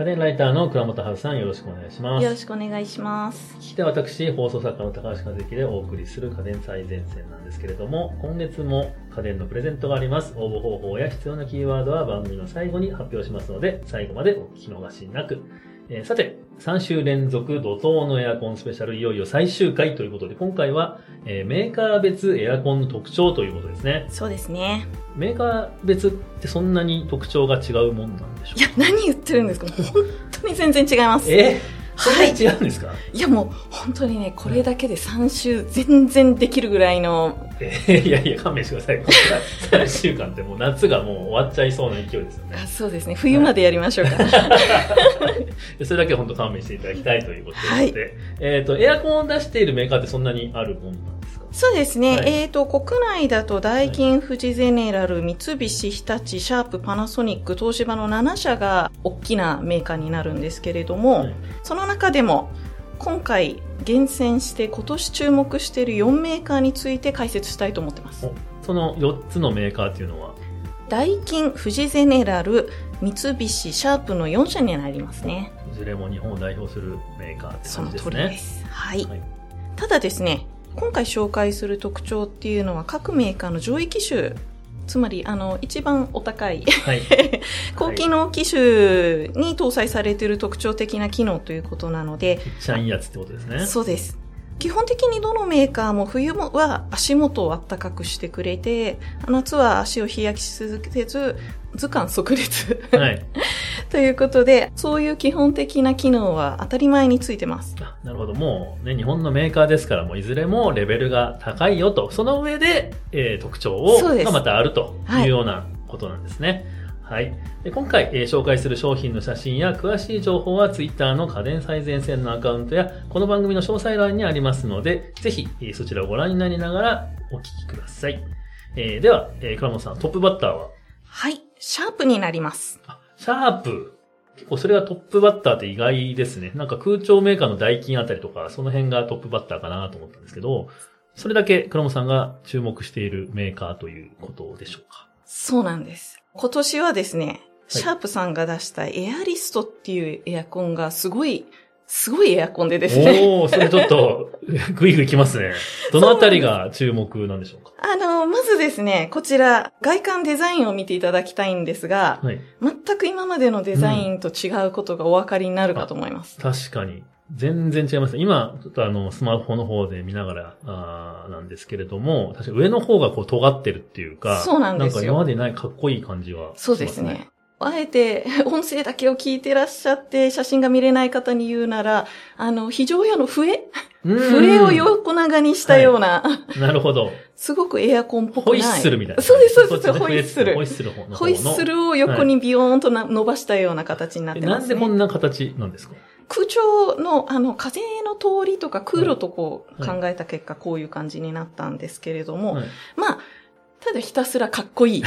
家電ライターの倉本春さんよろしくお願いします。よろしくお願いします。聞き私、放送作家の高橋和之でお送りする家電最前線なんですけれども、今月も家電のプレゼントがあります。応募方法や必要なキーワードは番組の最後に発表しますので、最後までお聞き逃しなく。えーさて、3週連続怒涛のエアコンスペシャルいよいよ最終回ということで、今回は、えーメーカー別エアコンの特徴ということですね。そうですね。メーカー別ってそんなに特徴が違うもんなんでしょいや、何言ってるんですか？本当に全然違います。うえそんなはいに違うんですか、いや、もう本当にね、これだけで3週全然できるぐらいの、えー いやいや、勘弁してください。これ3週間ってもう夏がもう終わっちゃいそうな勢いですよね。あそうですね、冬までやりましょうか。でそれだけ本当勘弁していただきたいということで、はい。えっ、と、エアコンを出しているメーカーってそんなにあるもんなんですか？そうですね、はい。えっ、と、国内だと、ダイキン、富士ゼネラル、三菱、日立、シャープ、パナソニック、東芝の7社が大きなメーカーになるんですけれども、はい。その中でも、今回厳選して今年注目している4メーカーについて解説したいと思ってます。おその4つのメーカーっていうのは、ダイキン、富士ゼネラル、三菱、シャープの4社になりますね。いずれも日本を代表するメーカーってその感じですね。通りです。はい。はいただですね、今回紹介する特徴っていうのは各メーカーの上位機種、つまり、あの、一番お高い、はい。高機能機種に搭載されている特徴的な機能ということなので、めっちゃいいやつってことですね。そうです。基本的にどのメーカーも冬もは足元を暖かくしてくれて、夏は足を日焼きし続けず、図鑑即列。はい。ということで、そういう基本的な機能は当たり前についてます。あなるほど。もうね、日本のメーカーですから、もういずれもレベルが高いよと、その上で、えー特徴をがまたあるとはいいうようなことなんですね。はい。で今回、えー紹介する商品の写真や詳しい情報は Twitter の家電最前線のアカウントや、この番組の詳細欄にありますので、ぜひ、えーそちらをご覧になりながらお聞きください。えーでは、えー倉本さん、トップバッターは？はい。シャープになります。あシャープ。結構それがトップバッターって意外ですね。なんか空調メーカーのダイキンあたりとか、その辺がトップバッターかなと思ったんですけど、それだけ倉本さんが注目しているメーカーということでしょうか？そうなんです。今年はですね、シャープさんが出したエアリストっていうエアコンがすごい、すごいエアコンでですね。おー、それちょっと、グイグイきますね。どのあたりが注目なんでしょうか？あの、まずですね、こちら、外観デザインを見ていただきたいんですが、はい。全く今までのデザインと違うことがお分かりになるかと思います。確かに。全然違いますね。今、ちょっとあの、スマホの方で見ながら、あーなんですけれども、確かに上の方がこう尖ってるっていうか、そうなんですよなんか今までにないかっこいい感じはします、そうですね。。あえて、音声だけを聞いてらっしゃって、写真が見れない方に言うなら、あの、非常用の笛？うん笛を横長にしたような、なるほど。すごくエアコンっぽくない。ホイッスルみたいな。そうです、そうです、ホイッスルホイッ。スルの方の。ホイッスルを横にビヨーンとな伸ばしたような形になっえてます、ね。なんでこんな形なんですか？空調の、あの、風の通りとか空路とこうはい考えた結果、こういう感じになったんですけれども、はいまあ、ただひたすらかっこいい。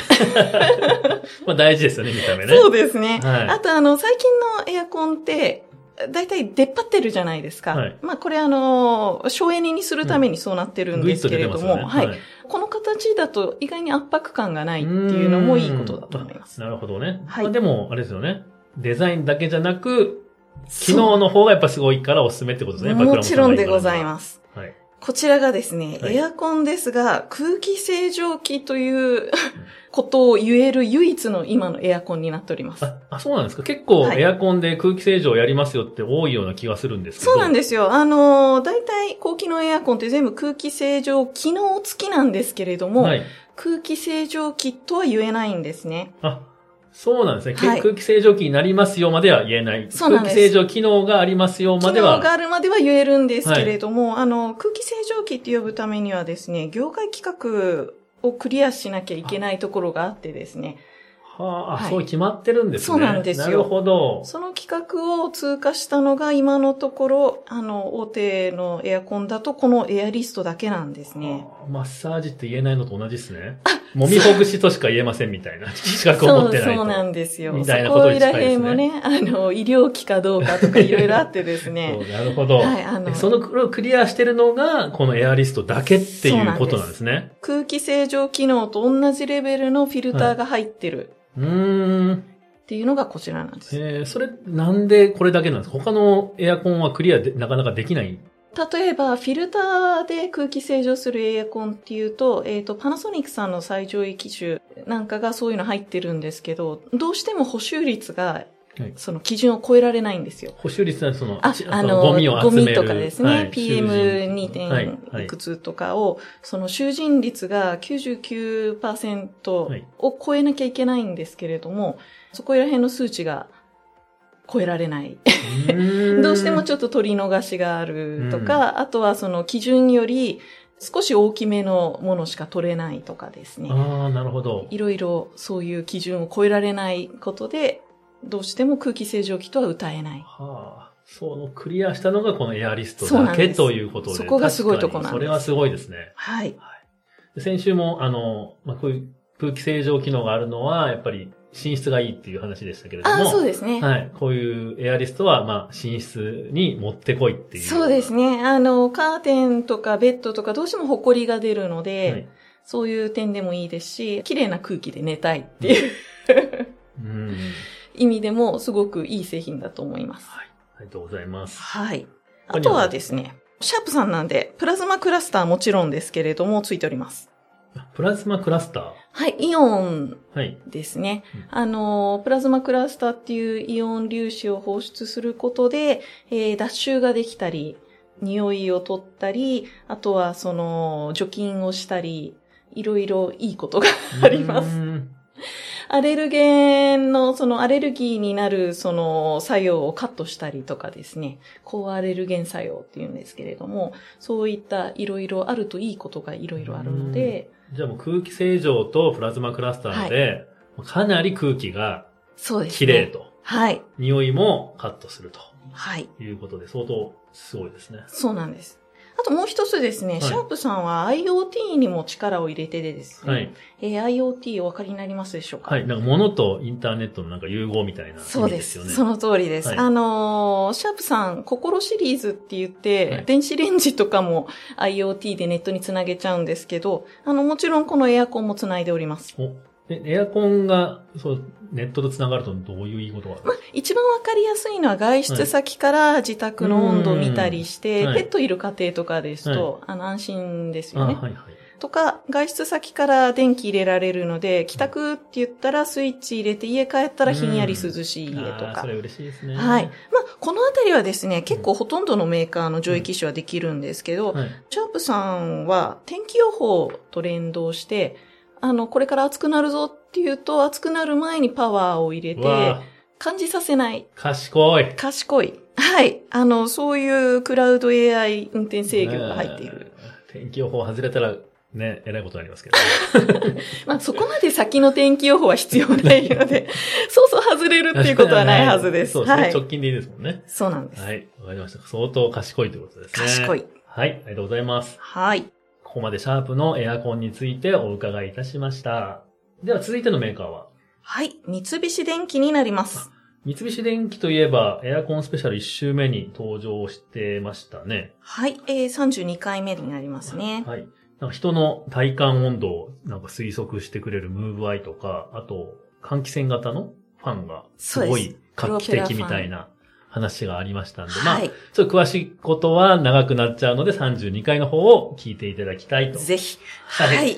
まあ大事ですよね、見た目ね。そうですね。はいあとあの、最近のエアコンって、だいたい出っ張ってるじゃないですか。はいまあこれあの、省エネにするためにそうなってるんですけれども、はい。この形だと意外に圧迫感がないっていうのもいいことだと思います。なるほどね。はいまあでも、あれですよね。デザインだけじゃなく、機能の方がやっぱすごいからおすすめってことですね。もちろんでございす。ます。はい。こちらがですね、はいエアコンですが、空気清浄機ということを言える唯一の今のエアコンになっております。あ、あそうなんですか？結構はいエアコンで空気清浄やりますよって多いような気がするんですけど。そうなんでですよ。あのー、大体高機能エアコンって全部空気清浄機能付きなんですけれども、はい。空気清浄機とは言えないんですね。あ、そうなんですね。けはい空気清浄機になりますよまでは言えない。そうなんです空気清浄機能がありますよまでは。機能があるまでは言えるんですけれども、あの、空気清浄機って呼ぶためにはですね、業界規格をクリアしなきゃいけないところがあってですね、はあ、あはいそう決まってるんですね。そうなんですよなるほど。その規格を通過したのが今のところ、あの、大手のエアコンだとこのエアリストだけなんですね。あマッサージって言えないのと同じですね。揉みほぐしとしか言えませんみたいな 資格を持ってないと。そう、そうなんですよ。みたいなそこらことに近いですね辺もね、あの、医療機かどうかとかいろいろあってです そうね。なるほど。はい、あの、そのクリアしてるのが、このエアリストだけっていうことなんですね。空気清浄機能と同じレベルのフィルターが入ってるうーん。っっていうのがこちらなんです。えー、それなんでこれだけなんですか？他のエアコンはクリアでなかなかできない？例えば、フィルターで空気清浄するエアコンっていうと、えっ、と、パナソニックさんの最上位機種なんかがそういうの入ってるんですけど、どうしても補修率がはい、その基準を超えられないんですよ。補修率はその、あち、あの、ゴミを集める。とかですね、はい。PM2 囚人はい。点いくつとかを、その囚人率が99%を超えなきゃいけないんですけれども、そこら辺の数値が超えられない。どうしてもちょっと取り逃しがあるとか、あとはその基準より少し大きめのものしか取れないとかですね。ああ、なるほど。いろいろそういう基準を超えられないことで、どうしても空気清浄機とは歌えない。はあ。そのクリアしたのがこのエアリストだけということで。そこがすごいとこなんですそれはすごいですね。はい。で先週も、あの、まあ、こういう空気清浄機能があるのは、やっぱり寝室がいいっていう話でしたけれども。ああ、そうですね。はい。こういうエアリストは、まあ、寝室に持ってこいっていう。そうですね。あの、カーテンとかベッドとかどうしても埃が出るので、はい。そういう点でもいいですし、綺麗な空気で寝たいっていううん。意味でもすごくいい製品だと思います。はい。ありがとうございます。はい。あとはですね、シャープさんなんで、プラズマクラスターもちろんですけれども、ついております。プラズマクラスター？はい、イオンはい。ですねうん。あの、プラズマクラスターっていうイオン粒子を放出することで、えー脱臭ができたり、匂いを取ったり、あとはその、除菌をしたり、いろいろいいことがありますうんアレルゲンの、そのアレルギーになる、その作用をカットしたりとかですね、抗アレルゲン作用っていうんですけれども、そういったいろいろあるといいことがいろいろあるので、じゃあもう空気清浄とプラズマクラスターで、かなり空気が。綺麗と、はい。匂いもカットするはい。ということで、相当すごいですね。そうなんです。あともう一つですね、いシャープさんは IoT にも力を入れてでですね、はい。えー IoT お分かりになりますでしょうか？はい。なんか物とインターネットのなんか融合みたいな意そうで。すすよね。その通りです。はいあのーシャープさん、心シリーズって言って、はい電子レンジとかも IoT でネットにつなげちゃうんですけど、あの、もちろんこのエアコンもつないでおります。おでエアコンが、そう、ネットと繋がるとどういういいことがあるんですか一番わかりやすいのは外出先から自宅の温度を見たりして、うんはいペットいる家庭とかですと、あの、安心ですあ、よね。はいはい。とか、外出先から電気入れられるので、帰宅って言ったらスイッチ入れて家帰ったらひんやり涼しい家とかそ。れ嬉しいですね。はい。まあ、このあたりはですね、結構ほとんどのメーカーの上位機種はできるんですけど、はい。シャープさんは天気予報と連動して、あの、これから暑くなるぞっていうと、暑くなる前にパワーを入れて、感じさせない。ー賢い。賢い。はい。あの、そういうクラウド AI 運転制御が入っている。えー。天気予報外れたら、ね、えらいことになりますけど。まあ、そこまで先の天気予報は必要ないので、そうそう外れるっていうことはないはずです。そうですね。はい。直近でいいですもんね。そうなんです。はい。わかりました。相当賢いということですね。賢い。はい。ありがとうございます。はい。ここまでシャープのエアコンについてお伺いいたしました。では続いてのメーカーは？はい。三菱電機になります。三菱電機といえば、エアコンスペシャル1周目に登場してましたね。はい。えー、32回目になりますね。はい。なんか人の体感温度をなんか推測してくれるムーブアイとか、あと、換気扇型のファンがすごい画期的みたいな話がありましたんで、まあ、はい。ちょっと詳しいことは長くなっちゃうので32回の方を聞いていただきたいと。ぜひ。はいはい。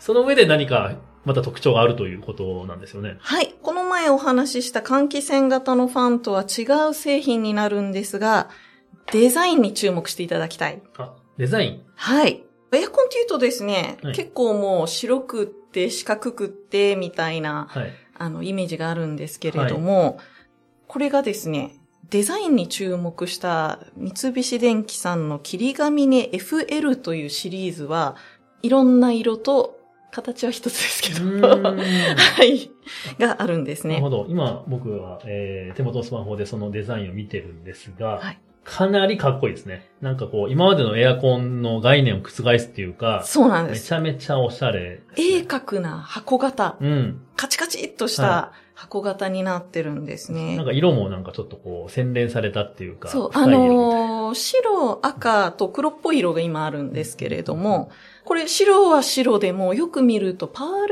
その上で何かまた特徴があるということなんですよね。はい。この前お話しした換気扇型のファンとは違う製品になるんですが、デザインに注目していただきたい。あ、デザイン？はい。エアコンっていうとですね、はい結構もう白くって四角くってみたいな、はい。あの、イメージがあるんですけれども、これがですね、デザインに注目した三菱電機さんの霧ヶ峰 FL というシリーズは、いろんな色と形は一つですけど、はい、があるんですねなるほ。ど。今僕は、えー手元のスマホでそのデザインを見てるんですが、はいかなりかっこいいですね。なんかこう、今までのエアコンの概念を覆すっていうか、そうなんです。めちゃめちゃおしゃれ鋭角な箱型、うん。カチカチっとしはた箱型になってるんですね。なんか色もなんかちょっとこう、洗練されたっていうか、そう、深あい色みたいなのー白、赤と黒っぽい色が今あるんですけれども、これ白は白でもよく見るとパー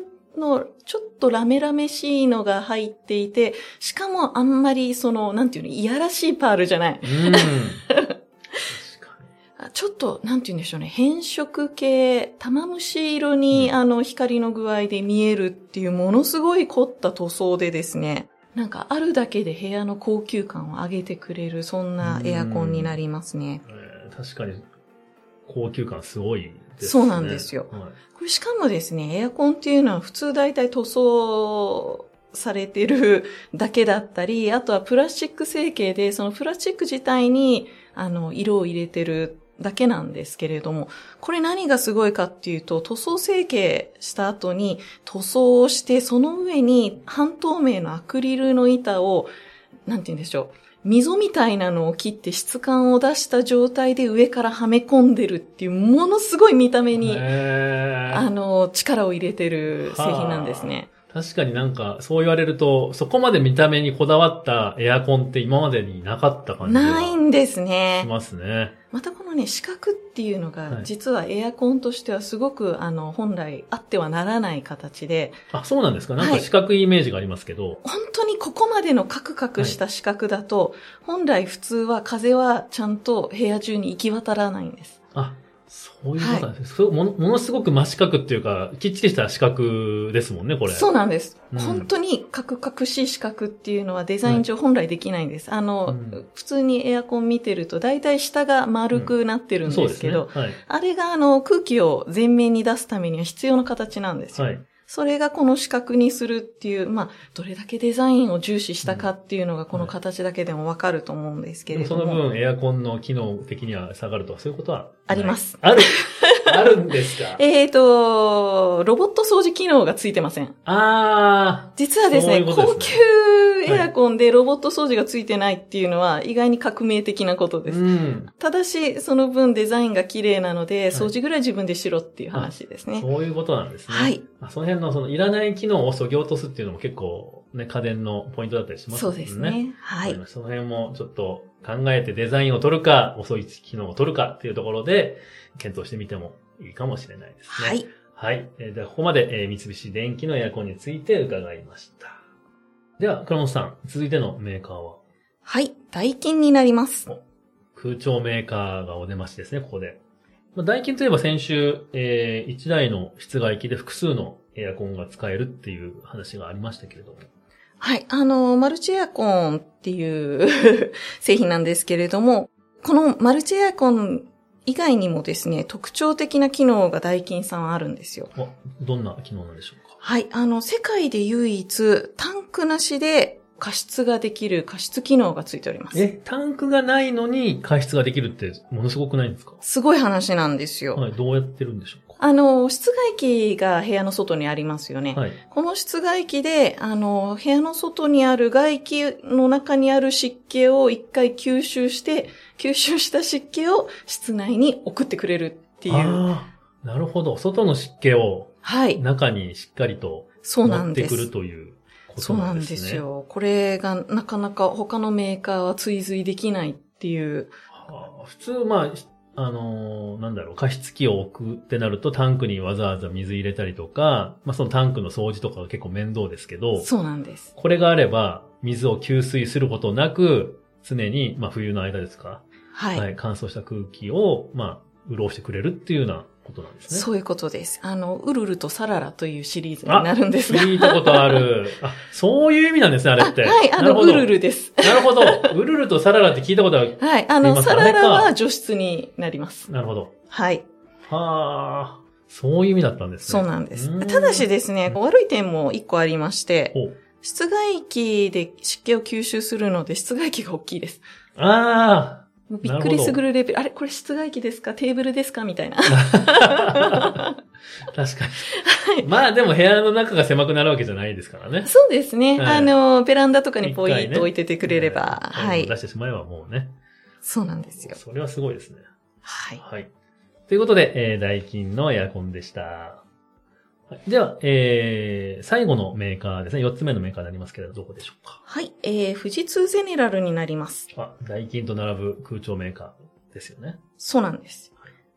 ルのちょっとラメラメしいのが入っていて、しかもあんまりその、なんていうの、いやらしいパールじゃない。ちょっと、なんて言うんでしょうね、変色系、玉虫色に、うんあの、光の具合で見えるっていう、ものすごい凝った塗装でですね、なんか、あるだけで部屋の高級感を上げてくれる、そんなエアコンになりますね。に。えー確かに、高級感すごいね。そうなんですよはいこれしかもですね、エアコンっていうのは普通大体塗装されてるだけだったり、あとはプラスチック成形で、そのプラスチック自体に、あの、色を入れてるだけなんですけれども、これ何がすごいかっていうと、塗装成形した後に塗装をして、その上に半透明のアクリルの板を、なんて言うんでしょう。溝みたいなのを切って質感を出した状態で上からはめ込んでるっていう、ものすごい見た目に、あの、力を入れてる製品なんですね。確かになんか、そう言われると、そこまで見た目にこだわったエアコンって今までになかった感じがないんですしね。ますね。またこのね、四角っていうのが、はい実はエアコンとしてはすごく、あの、本来あってはならない形で、あ、そうなんですか？なんかはい四角いイメージがありますけど。本当にここまでのカクカクした四角だと、本来普通は風はちゃんと部屋中に行き渡らないんです。あ、そういうことなんですね。そうものものすごく真四角っていうか、きっちりした四角ですもんね、これ。そうなんです。うん本当にカクカクしい四角っていうのはデザイン上本来できないんです。あの、うん普通にエアコン見てると大体下が丸くなってるんですね。ですけど、はい。あれがあの空気を前面に出すためには必要な形なんですよ。はい。それがこの四角にするっていう、まあ、どれだけデザインを重視したかっていうのがこの形だけでもわかると思うんですけれども。その分エアコンの機能的には下がるとか、そういうことはあります。あるあるんですか？えーと、ロボット掃除機能がついてません。あ実はですね、そういうこと高級エアコンでロボット掃除がついてないっていうのは意外に革命的なことー。です。うん。ただし、その分デザインが綺麗なので、い掃除ぐらい自分でしろっていう話ですね。そういうことなんですね。はい。あその辺のそのいらない機能を削ぎ落とすっていうのも結構ね、家電のポイントだったりしますね。そうですね。はいその辺もちょっと考えてデザインを取るか、遅い機能を取るかっていうところで、検討してみてもいいかもしれないですね。はい。はい。えーでは、ここまで、えー三菱電機のエアコンについて伺いました。では、倉本さん、続いてのメーカーは、はい。ダイキンになります。空調メーカーがお出ましですね、ここで。まあ、ダイキンといえば先週、えー、1台の室外機で複数のエアコンが使えるっていう話がありましたけれども。はい。あの、マルチエアコンっていう 製品なんですけれども、このマルチエアコン以外にもですね、特徴的な機能がダイキンさんはあるんですよ。あどんな機能なんでしょうか？はい。あの、世界で唯一、タンクなしで加湿ができる加湿機能がついております。え、タンクがないのに加湿ができるってものすごくないんですか？すごい話なんですよ。はい、どうやってるんでしょうか？あの、室外機が部屋の外にありますよね。はい。この室外機で、あの、部屋の外にある外気の中にある湿気を一回吸収して、吸収した湿気を室内に送ってくれるっていう。ああ、なるほど。外の湿気をはい。中にしっかりとそうな持ってくるんです。というこそうなんんとなでね。ですすよ。これがなかなか他のメーカーは追随できないっていう。はあ普通、まあ、あのーなんだろう、加湿器を置くってなるとタンクにわざわざ水入れたりとか、まあそのタンクの掃除とかが結構面倒ですけど、そうなんです。これがあれば水を吸水することなく、常に、まあ冬の間ですか、はい。乾燥した空気を、まあ、潤してくれるっていうようなことなんですね。そういうことです。あの、ウルルとサララというシリーズになるんですが。聞いたことある。あ、そういう意味なんですね、あれって。あはい、あの、なるほどウルルです。なるほど。ウルルとサララって聞いたことある。はい、あの、すいませんサララあれは除湿になります。なるほど。はい。はあ、そういう意味だったんですね。そうなんです。ただしですね、悪い点も一個ありまして、室外機で湿気を吸収するので、室外機が大きいです。あもうびっくりするレベル。あれこれ室外機ですか？テーブルですか？みたいな。あ、確かに。まあでも部屋の中が狭くなるわけじゃないですからね。そうですね。はいあの、ベランダとかにポイと置いててくれれば。うんはい出。してしまえばもうね。そうなんですよ。それはすごいですね。はい。はい。ということで、えー、ダイキンのエアコンでした。はいでは、えー、最後のメーカーですね。4つ目のメーカーになりますけれど、どこでしょうか？はい。えー、富士通ゼネラルになります。あ、ダイキンと並ぶ空調メーカーですよね。そうなんです。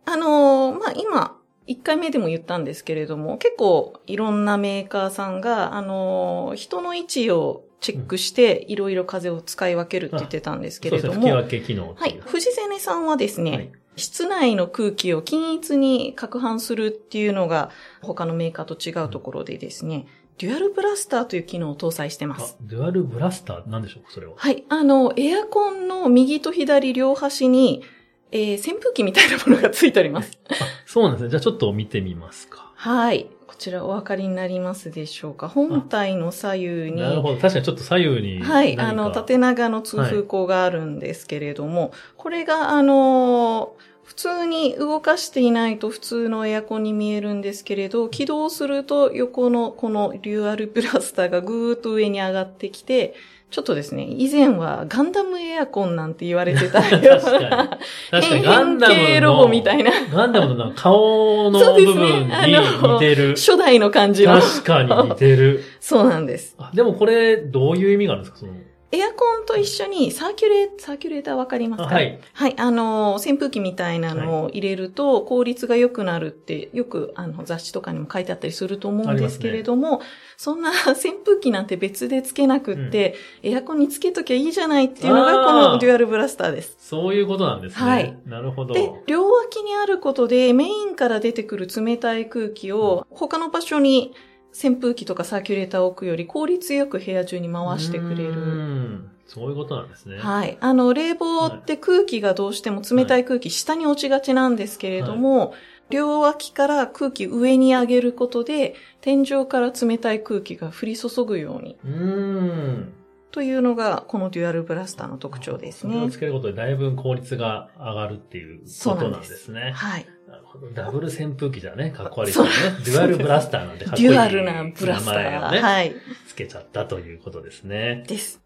あのーまあ、今、1回目でも言ったんですけれども、結構いろんなメーカーさんが、あの、人の位置をチェックして、いろいろ風を使い分けるって言ってたんですけれども、そうですね、吹き分け機能。はいいう。藤瀬根さんはですね、はい室内の空気を均一に攪拌するっていうのが他のメーカーと違うところでですね、デュアルブラスターという機能を搭載してまあす。、デュアルブラスターなんでしょうか、それは。はい。あの、エアコンの右と左両端に、えー扇風機みたいなものがついております。あ、そうなんですね。じゃあちょっと見てみますか。はい。こちらお分かりになりますでしょうか？本体の左右に、なるほど。確かにちょっと左右に。はい。あの、縦長の通風口があるんですけれども、これが、あの、普通に動かしていないと普通のエアコンに見えるんですけれど、起動すると横のこのデュアルブラスターがぐーっと上に上がってきて、ちょっとですね、以前はガンダムエアコンなんて言われてたよう確かにな、確かにガンダムロボみたいな、ガンダムの顔の部そうですね分に似てる。初代の感じの。確かに似てる。そうなんです。あでもこれ、どういう意味があるんですか？その。エアコンと一緒にサーキュレー、サーキュレーターわかりますか？あはい。はい、あの、扇風機みたいなのを入れると効率が良くなるって、よくあの雑誌とかにも書いてあったりすると思うんですけれども、そんな 扇風機なんて別でつけなくって、エアコンにつけときゃいいじゃないっていうのがこのデュアルブラスターです。そういうことなんですね。はいなるほど。で、両脇にあることでメインから出てくる冷たい空気を他の場所に扇風機とかサーキュレーターを置くより効率よく部屋中に回してくれる。んそういうことなんですね。はい。あの、冷房って空気がどうしても冷たい空気下に落ちがちなんですけれども、両脇から空気上に上げることで、天井から冷たい空気が降り注ぐように、うーん。というのが、このデュアルブラスターの特徴ですねそれをつ。けることでだいぶ効率が上がるっていうことなんですね。はい。なるほど。ダブル扇風機じゃね、かっこ悪いですよね。デュアルブラスターなんてかっこいい。デュアルなブラスター。ね、はい。つけちゃったということですね。です。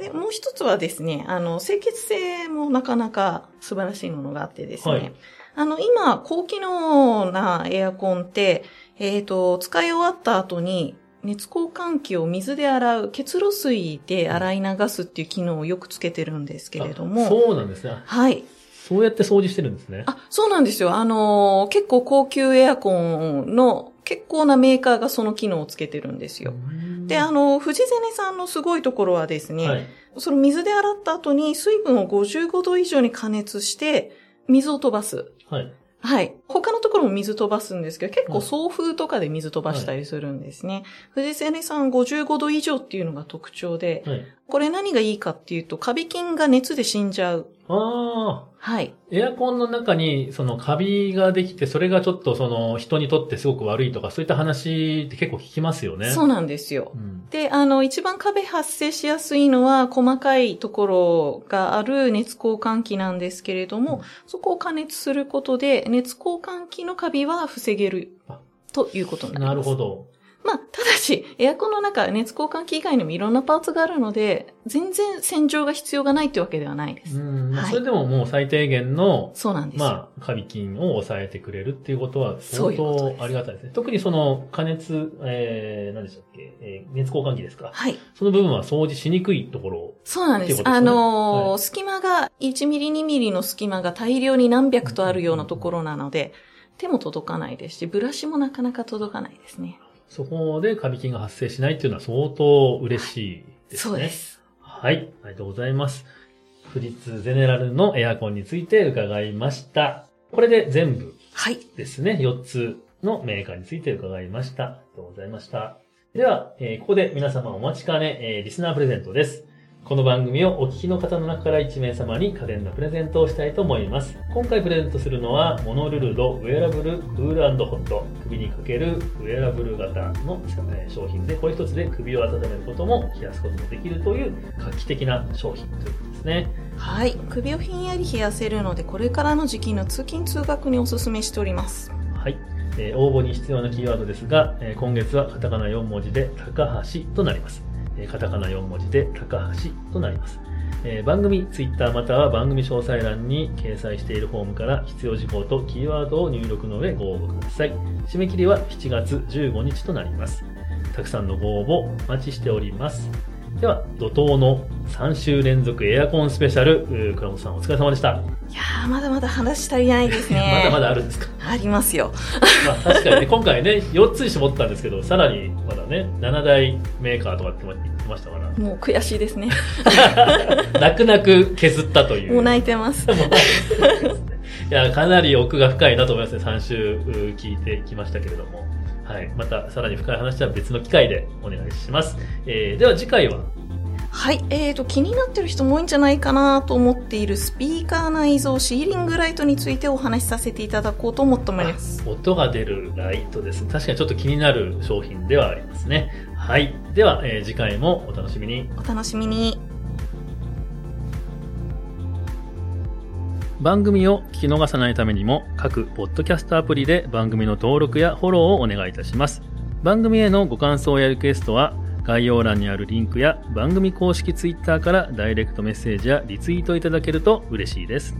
で、もう一つはですね、あの、清潔性もなかなか素晴らしいものがあってですね、はいあの、今、高機能なエアコンって、えっ、と、使い終わった後に、熱交換器を水で洗う、結露水で洗い流すっていう機能をよくつけてるんですけれどあも、そうなんですね。はい。そうやって掃除してるんですね。あ、そうなんですよ。あの、結構高級エアコンの結構なメーカーがその機能をつけてるんですよ。で、あの、藤瀬根さんのすごいところはですね、はい。その水で洗った後に水分を55度以上に加熱して、水を飛ばす。はい。はい。他のところも水飛ばすんですけど、結構はい送風とかで水飛ばしたりするんですね。藤瀬根さん55度以上っていうのが特徴で、はい。これ何がいいかっていうと、カビ菌が熱で死んじゃう。ああ。はい。エアコンの中に、そのカビができて、それがちょっとその人にとってすごく悪いとか、そういった話って結構聞きますよね。そうなんですよう。ん。で、あの、一番カビ発生しやすいのは、細かいところがある熱交換器なんですけれども、うんそこを加熱することで、熱交換器のカビは防げるあということになります。なるほど。まあ、ただし、エアコンの中、熱交換器以外にもいろんなパーツがあるので、全然洗浄が必要がないってわけではないです。うん。まあはいそれでももう最低限の、そうなんですよ。まあ、カビ菌を抑えてくれるっていうことは相当ありがたいですね。特にその加熱、えー、何でしたっけ、えー熱交換器ですか？はい。その部分は掃除しにくいところ。そうなんです。ですねあのーはい隙間が、1ミリ2ミリの隙間が大量に何百とあるようなところなので、手も届かないですし、ブラシもなかなか届かないですね。そこでカビ菌が発生しないっていうのは相当嬉しいですね。そうです。はい、ありがとうございます。フリッツゼネラルのエアコンについて伺いました。これで全部はい。ですね。4つのメーカーについて伺いました。ありがとうございました。では、えーここで皆様お待ちかね、えーリスナープレゼントです。この番組をお聞きの方の中から1名様に家電のプレゼントをしたいと思います。今回プレゼントするのは、モノルルドウェアラブルクールホット。首にかけるウェアラブル型のえー商品で、これ一つで首を温めることも冷やすこともできるという画期的な商品ということですね。はい。首をひんやり冷やせるので、これからの時期の通勤通学にお勧めしております。はい。えー応募に必要なキーワードですが、えー今月はカタカナ4文字で高橋となります。えカタカナ4文字で高橋となります。え番組ツイッターまたは番組詳細欄に掲載しているフォームから必要事項とキーワードを入力の上ご応募ください。締め切りは7月15日となります。たくさんのご応募お待ちしております。では、怒涛の3週連続エアコンスペシャル、倉本さんお疲れ様でした。いやー、まだまだ話足りないですね。まだまだあるんですか？ありますよ。まあ確かにね、今回ね、4つに絞ったんですけど、さらにまだね、7大メーカーとかって言ってましたから。もう悔しいですね。泣く泣く削ったという。もう泣いてます。いや、かなり奥が深いなと思いますね。3週聞いてきましたけれども。はい。また、さらに深い話は別の機会でお願いします。えー、では次回ははい、えーと、気になってる人も多いんじゃないかなと思っているスピーカー内蔵シーリングライトについてお話しさせていただこうと思っております。音が出るライトですね。確かにちょっと気になる商品ではありますね。はい。では、えー次回もお楽しみに。お楽しみに。番組を聞き逃さないためにも各ポッドキャストアプリで番組の登録やフォローをお願いいたします番組へのご感想やリクエストは概要欄にあるリンクや番組公式 Twitter からダイレクトメッセージやリツイートいただけると嬉しいです。